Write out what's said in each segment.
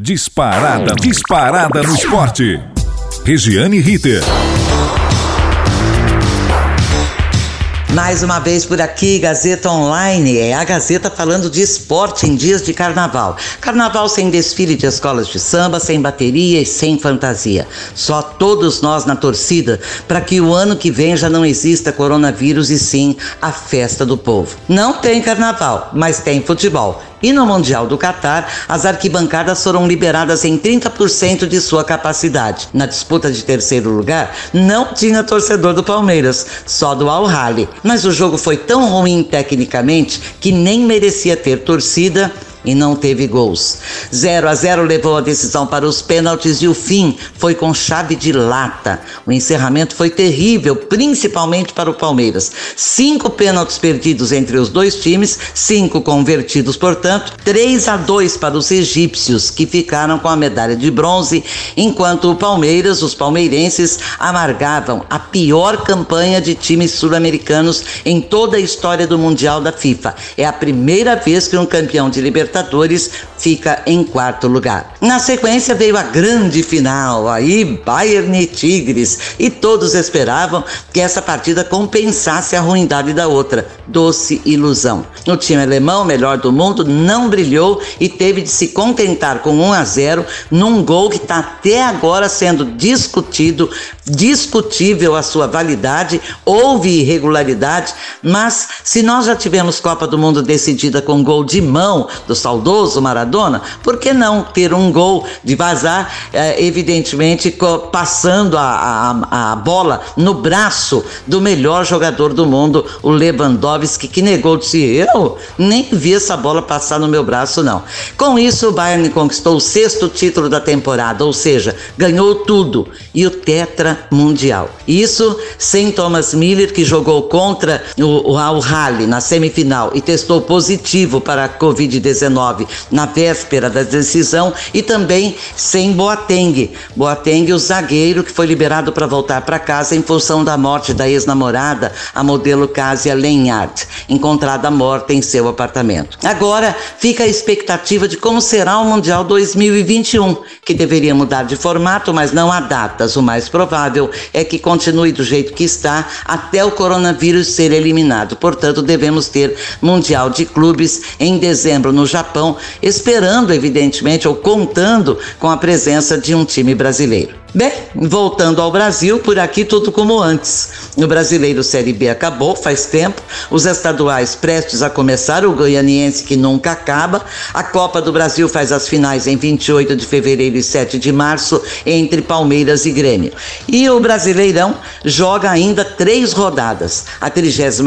Disparada, disparada no esporte. Regiane Ritter. Mais uma vez por aqui, Gazeta Online. É a Gazeta falando de esporte em dias de carnaval. Carnaval sem desfile de escolas de samba, sem bateria e sem fantasia. Só todos nós na torcida para que o ano que vem já não exista coronavírus e sim a festa do povo. Não tem carnaval, mas tem futebol. E no Mundial do Catar, as arquibancadas foram liberadas em 30% de sua capacidade. Na disputa de terceiro lugar, não tinha torcedor do Palmeiras, só do Al Hali. Mas o jogo foi tão ruim tecnicamente que nem merecia ter torcida e não teve gols. 0 a 0 levou a decisão para os pênaltis e o fim foi com chave de lata. O encerramento foi terrível, principalmente para o Palmeiras. Cinco pênaltis perdidos entre os dois times, cinco convertidos, portanto, 3 a 2 para os egípcios, que ficaram com a medalha de bronze, enquanto o Palmeiras, os palmeirenses, amargavam a pior campanha de times sul-americanos em toda a história do Mundial da FIFA. É a primeira vez que um campeão de Libertadores Libertadores fica em quarto lugar. Na sequência veio a grande final, aí Bayern e Tigres, e todos esperavam que essa partida compensasse a ruindade da outra. Doce ilusão. O time alemão, melhor do mundo, não brilhou e teve de se contentar com 1 a 0 num gol que está até agora sendo discutido, discutível a sua validade, houve irregularidade, mas se nós já tivemos Copa do Mundo decidida com gol de mão dos saudoso Maradona, por que não ter um gol de vazar, é, evidentemente passando a, a, a bola no braço do melhor jogador do mundo, o Lewandowski, que negou si, eu nem vi essa bola passar no meu braço, não. Com isso, o Bayern conquistou o sexto título da temporada, ou seja, ganhou tudo e o tetra mundial. Isso sem Thomas Miller, que jogou contra o, o Al Hali na semifinal e testou positivo para a Covid-19 na véspera da decisão e também sem Boateng. Boateng, o zagueiro que foi liberado para voltar para casa em função da morte da ex-namorada, a modelo Casia Lenhart, encontrada morta em seu apartamento. Agora fica a expectativa de como será o Mundial 2021, que deveria mudar de formato, mas não há datas. O mais provável é que continue do jeito que está até o coronavírus ser eliminado. Portanto, devemos ter Mundial de Clubes em dezembro no Japão Japão, esperando, evidentemente, ou contando com a presença de um time brasileiro. Bem, voltando ao Brasil, por aqui tudo como antes. O brasileiro Série B acabou faz tempo, os estaduais prestes a começar, o goianiense que nunca acaba. A Copa do Brasil faz as finais em 28 de fevereiro e 7 de março entre Palmeiras e Grêmio. E o Brasileirão joga ainda três rodadas. A 36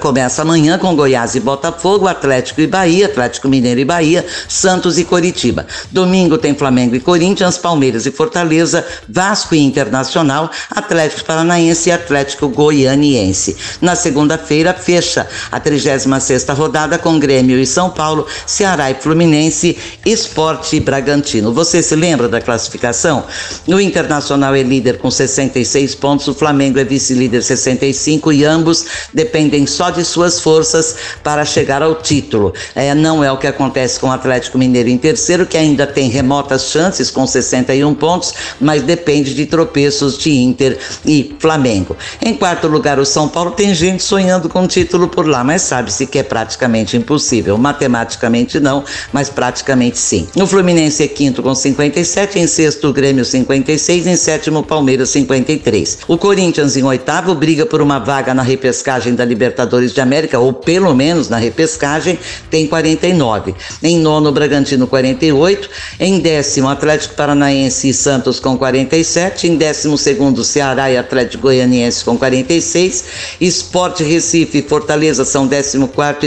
começa amanhã com Goiás e Botafogo, Atlético e Bahia, Atlético Mineiro e Bahia, Santos e Coritiba. Domingo tem Flamengo e Corinthians, Palmeiras e Fortaleza, Vasco e Internacional, Atlético Paranaense e Atlético Goianiense. Na segunda-feira, fecha a 36ª rodada com Grêmio e São Paulo, Ceará e Fluminense, Esporte e Bragantino. Você se lembra da classificação? O Internacional é líder com 66 pontos, o Flamengo é vice-líder 65 e ambos dependem só de suas forças para chegar ao título. É, não é o que acontece com o Atlético Mineiro em terceiro, que ainda tem remotas chances com 61 pontos, mas depende depende de tropeços de Inter e Flamengo. Em quarto lugar, o São Paulo tem gente sonhando com título por lá, mas sabe-se que é praticamente impossível. Matematicamente não, mas praticamente sim. O Fluminense é quinto com 57, em sexto o Grêmio 56, em sétimo o Palmeiras 53. O Corinthians em oitavo briga por uma vaga na repescagem da Libertadores de América, ou pelo menos na repescagem, tem 49. Em nono o Bragantino 48, em décimo Atlético Paranaense e Santos com 40 47, em 12 Ceará e Atlético Goianiense com 46, Esporte Recife e Fortaleza são 14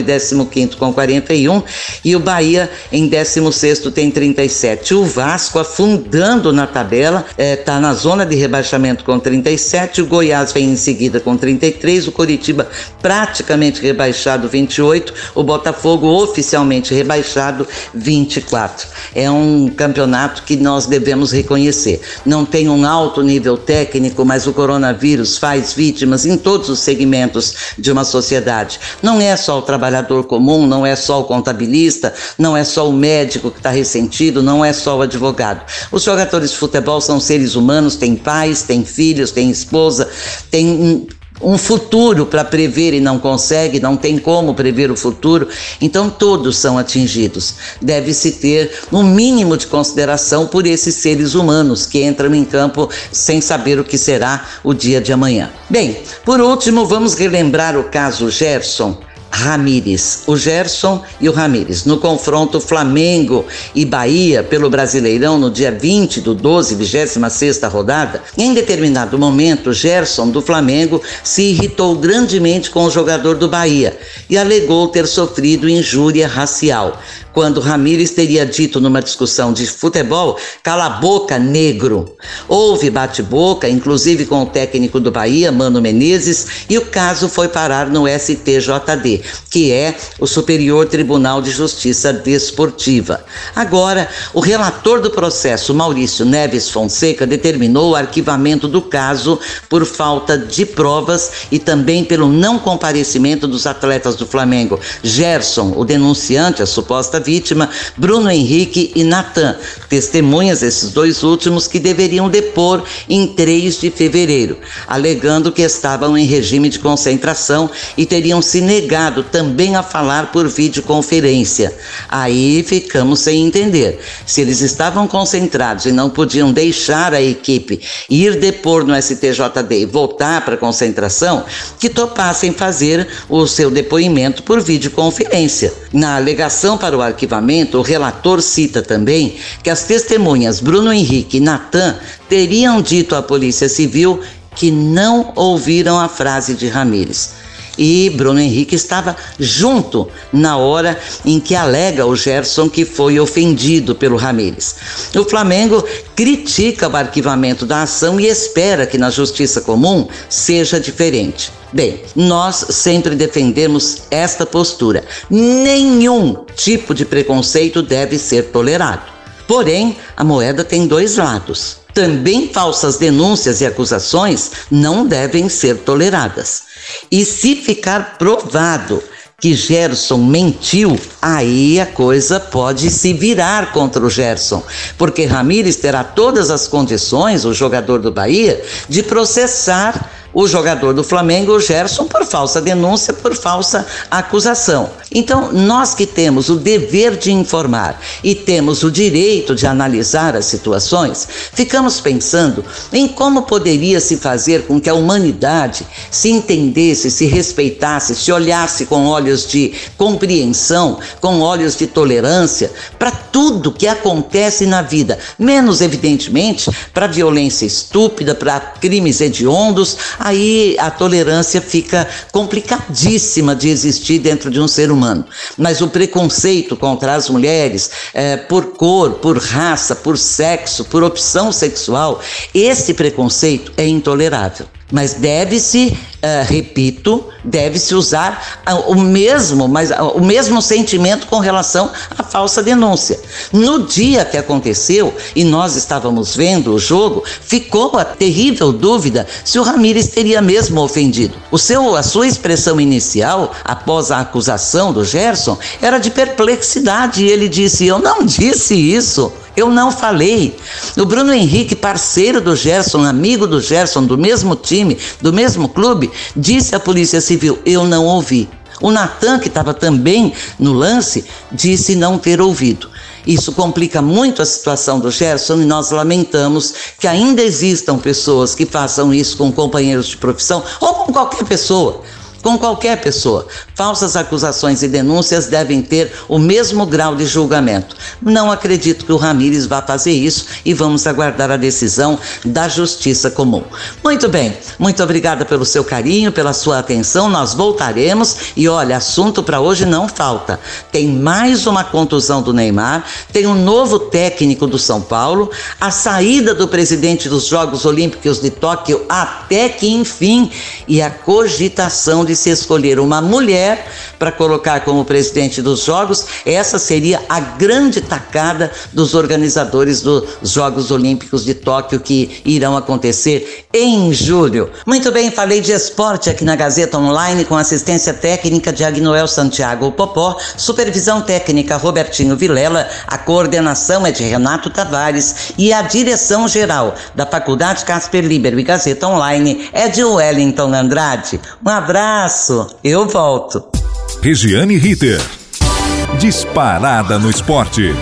e 15 com 41 e o Bahia em 16 tem 37. O Vasco afundando na tabela, está é, tá na zona de rebaixamento com 37, o Goiás vem em seguida com 33, o Coritiba praticamente rebaixado 28, o Botafogo oficialmente rebaixado 24. É um campeonato que nós devemos reconhecer. Não tem um alto nível técnico, mas o coronavírus faz vítimas em todos os segmentos de uma sociedade. Não é só o trabalhador comum, não é só o contabilista, não é só o médico que está ressentido, não é só o advogado. Os jogadores de futebol são seres humanos, têm pais, têm filhos, têm esposa, têm um futuro para prever e não consegue, não tem como prever o futuro, então todos são atingidos. Deve-se ter um mínimo de consideração por esses seres humanos que entram em campo sem saber o que será o dia de amanhã. Bem, por último, vamos relembrar o caso Gerson. Ramires, o Gerson e o Ramires, no confronto Flamengo e Bahia pelo Brasileirão no dia 20 do 12, 26 rodada, em determinado momento, Gerson do Flamengo se irritou grandemente com o jogador do Bahia e alegou ter sofrido injúria racial quando Ramírez teria dito numa discussão de futebol: cala a boca, negro. Houve bate-boca, inclusive com o técnico do Bahia, Mano Menezes, e o caso foi parar no STJD, que é o Superior Tribunal de Justiça Desportiva. Agora, o relator do processo, Maurício Neves Fonseca, determinou o arquivamento do caso por falta de provas e também pelo não comparecimento dos atletas do Flamengo. Gerson, o denunciante, a suposta vítima, Bruno Henrique e Natan, testemunhas esses dois últimos que deveriam depor em 3 de fevereiro, alegando que estavam em regime de concentração e teriam se negado também a falar por videoconferência. Aí ficamos sem entender. Se eles estavam concentrados e não podiam deixar a equipe ir depor no STJD e voltar para a concentração, que topassem fazer o seu depoimento por videoconferência. Na alegação para o arquivamento, o relator cita também que as testemunhas Bruno Henrique e Natan teriam dito à Polícia Civil que não ouviram a frase de Ramírez. E Bruno Henrique estava junto na hora em que alega o Gerson que foi ofendido pelo Ramírez. O Flamengo critica o arquivamento da ação e espera que na justiça comum seja diferente. Bem, nós sempre defendemos esta postura. Nenhum tipo de preconceito deve ser tolerado. Porém, a moeda tem dois lados. Também falsas denúncias e acusações não devem ser toleradas. E se ficar provado que Gerson mentiu, aí a coisa pode se virar contra o Gerson, porque Ramires terá todas as condições, o jogador do Bahia, de processar o jogador do Flamengo, o Gerson, por falsa denúncia, por falsa acusação. Então, nós que temos o dever de informar e temos o direito de analisar as situações, ficamos pensando em como poderia se fazer com que a humanidade se entendesse, se respeitasse, se olhasse com olhos de compreensão, com olhos de tolerância para tudo que acontece na vida, menos evidentemente para violência estúpida, para crimes hediondos, aí a tolerância fica complicadíssima de existir dentro de um ser humano. Mas o preconceito contra as mulheres, é, por cor, por raça, por sexo, por opção sexual, esse preconceito é intolerável mas deve-se, uh, repito, deve-se usar uh, o mesmo, mas uh, o mesmo sentimento com relação à falsa denúncia. No dia que aconteceu e nós estávamos vendo o jogo, ficou a terrível dúvida se o Ramires teria mesmo ofendido. O seu, a sua expressão inicial após a acusação do Gerson era de perplexidade e ele disse: "Eu não disse isso". Eu não falei. O Bruno Henrique, parceiro do Gerson, amigo do Gerson, do mesmo time, do mesmo clube, disse à Polícia Civil: Eu não ouvi. O Natan, que estava também no lance, disse não ter ouvido. Isso complica muito a situação do Gerson e nós lamentamos que ainda existam pessoas que façam isso com companheiros de profissão ou com qualquer pessoa com qualquer pessoa. Falsas acusações e denúncias devem ter o mesmo grau de julgamento. Não acredito que o Ramires vá fazer isso e vamos aguardar a decisão da Justiça Comum. Muito bem, muito obrigada pelo seu carinho, pela sua atenção. Nós voltaremos e olha, assunto para hoje não falta. Tem mais uma contusão do Neymar, tem um novo técnico do São Paulo, a saída do presidente dos Jogos Olímpicos de Tóquio até que enfim e a cogitação de se escolher uma mulher para colocar como presidente dos Jogos, essa seria a grande tacada dos organizadores dos Jogos Olímpicos de Tóquio que irão acontecer em julho. Muito bem, falei de esporte aqui na Gazeta Online com assistência técnica de Agnoel Santiago Popó, supervisão técnica Robertinho Vilela, a coordenação é de Renato Tavares e a direção geral da Faculdade Casper Libero e Gazeta Online é de Wellington Andrade. Um abraço, eu volto. Regiane Ritter. Disparada no esporte.